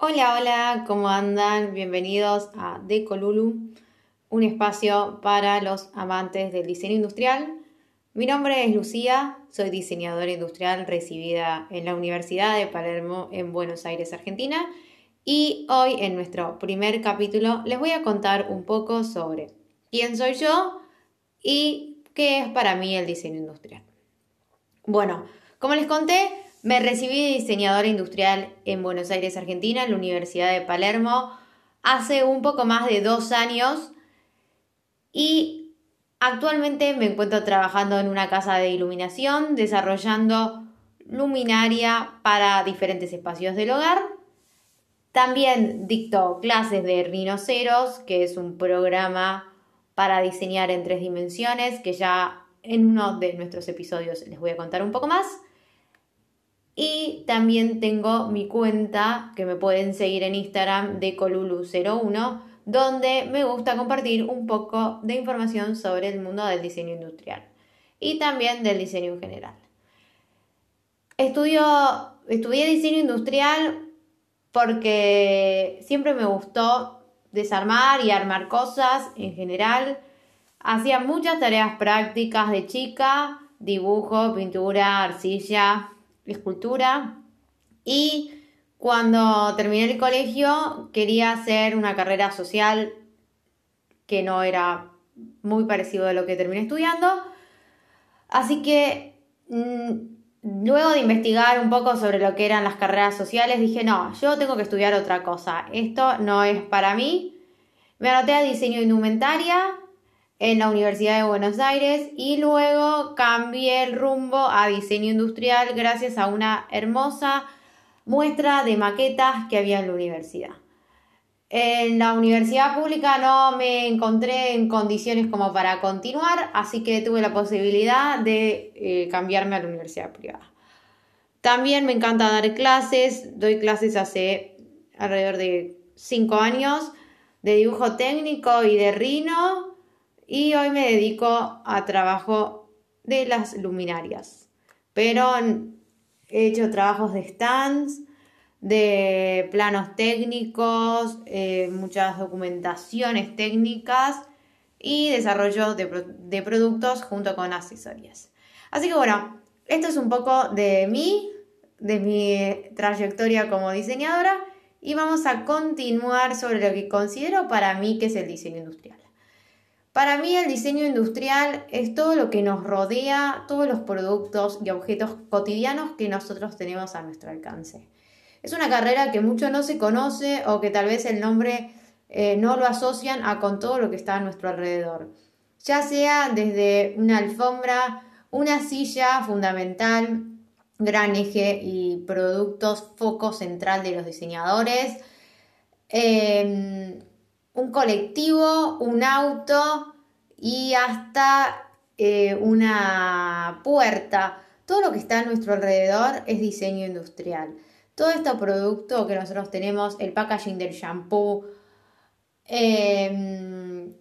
Hola, hola, ¿cómo andan? Bienvenidos a Decolulu, un espacio para los amantes del diseño industrial. Mi nombre es Lucía, soy diseñadora industrial recibida en la Universidad de Palermo en Buenos Aires, Argentina. Y hoy en nuestro primer capítulo les voy a contar un poco sobre quién soy yo y qué es para mí el diseño industrial. Bueno, como les conté, me recibí de diseñadora industrial en Buenos Aires, Argentina, en la Universidad de Palermo, hace un poco más de dos años y actualmente me encuentro trabajando en una casa de iluminación, desarrollando luminaria para diferentes espacios del hogar. También dicto clases de Rhinoceros, que es un programa para diseñar en tres dimensiones, que ya en uno de nuestros episodios les voy a contar un poco más. También tengo mi cuenta que me pueden seguir en Instagram de Colulu01, donde me gusta compartir un poco de información sobre el mundo del diseño industrial y también del diseño en general. Estudié diseño industrial porque siempre me gustó desarmar y armar cosas en general. Hacía muchas tareas prácticas de chica, dibujo, pintura, arcilla, escultura y cuando terminé el colegio quería hacer una carrera social que no era muy parecido a lo que terminé estudiando. Así que mm, luego de investigar un poco sobre lo que eran las carreras sociales, dije, no, yo tengo que estudiar otra cosa. Esto no es para mí. Me anoté a diseño indumentaria en la Universidad de Buenos Aires y luego cambié el rumbo a diseño industrial gracias a una hermosa muestra de maquetas que había en la universidad. En la universidad pública no me encontré en condiciones como para continuar, así que tuve la posibilidad de eh, cambiarme a la universidad privada. También me encanta dar clases, doy clases hace alrededor de 5 años de dibujo técnico y de rino y hoy me dedico a trabajo de las luminarias. Pero he hecho trabajos de stands, de planos técnicos, eh, muchas documentaciones técnicas y desarrollo de, de productos junto con asesorías. Así que bueno, esto es un poco de mí, de mi trayectoria como diseñadora y vamos a continuar sobre lo que considero para mí que es el diseño industrial. Para mí el diseño industrial es todo lo que nos rodea, todos los productos y objetos cotidianos que nosotros tenemos a nuestro alcance. Es una carrera que mucho no se conoce o que tal vez el nombre eh, no lo asocian a con todo lo que está a nuestro alrededor. Ya sea desde una alfombra, una silla fundamental, gran eje y productos foco central de los diseñadores, em, un colectivo, un auto y hasta eh, una puerta. Todo lo que está a nuestro alrededor es diseño industrial. Todo este producto que nosotros tenemos, el packaging del shampoo, em,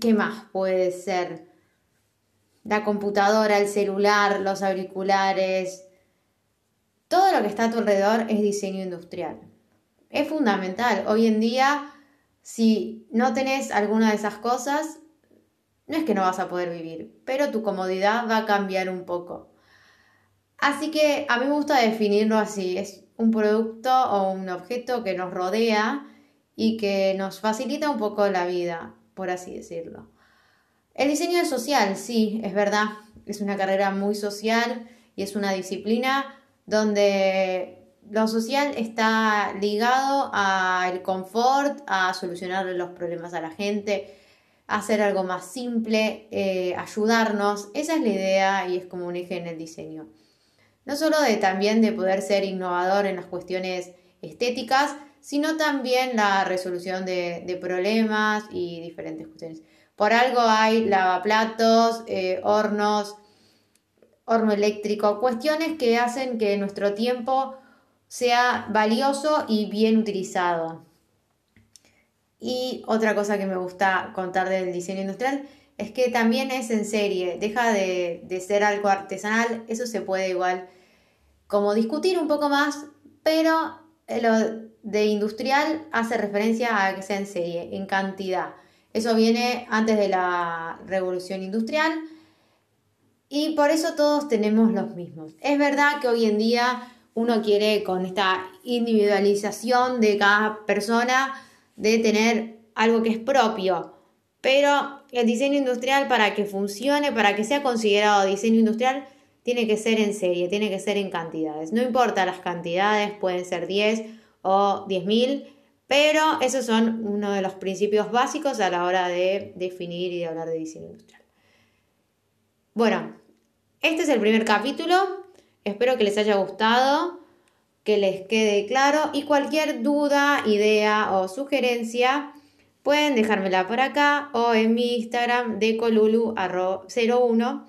¿qué más puede ser? La computadora, el celular, los auriculares, todo lo que está a tu alrededor es diseño industrial es fundamental. Hoy en día, si no tenés alguna de esas cosas, no es que no vas a poder vivir, pero tu comodidad va a cambiar un poco. Así que a mí me gusta definirlo así, es un producto o un objeto que nos rodea y que nos facilita un poco la vida, por así decirlo. El diseño es social, sí, es verdad, es una carrera muy social y es una disciplina donde lo social está ligado al confort, a solucionar los problemas a la gente, a hacer algo más simple, eh, ayudarnos. Esa es la idea y es como un eje en el diseño. No solo de también de poder ser innovador en las cuestiones estéticas, sino también la resolución de, problemas y diferentes cuestiones. Por algo hay lavaplatos, eh, hornos, horno eléctrico, cuestiones que hacen que nuestro tiempo sea valioso y bien utilizado. Y otra cosa que me gusta contar del diseño industrial es que también es en serie, deja de, ser algo artesanal, eso se puede igual como discutir un poco más, pero lo de industrial hace referencia a que sea en serie, en cantidad. Eso viene antes de la revolución industrial y por eso todos tenemos los mismos. Es verdad que hoy en día uno quiere con esta individualización de cada persona de tener algo que es propio, pero el diseño industrial para que funcione, para que sea considerado diseño industrial, tiene que ser en serie, tiene que ser en cantidades. No importa las cantidades, pueden ser 10 o 10.000, pero esos son uno de los principios básicos a la hora de definir y de hablar de diseño industrial. Bueno, este es el primer capítulo. Espero que les haya gustado, que les quede claro y cualquier duda, idea o sugerencia pueden dejármela por acá o en mi Instagram de colulu01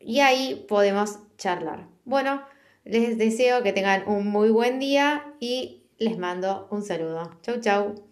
y ahí podemos charlar. Bueno, les deseo que tengan un muy buen día y les mando un saludo. Chau, chau.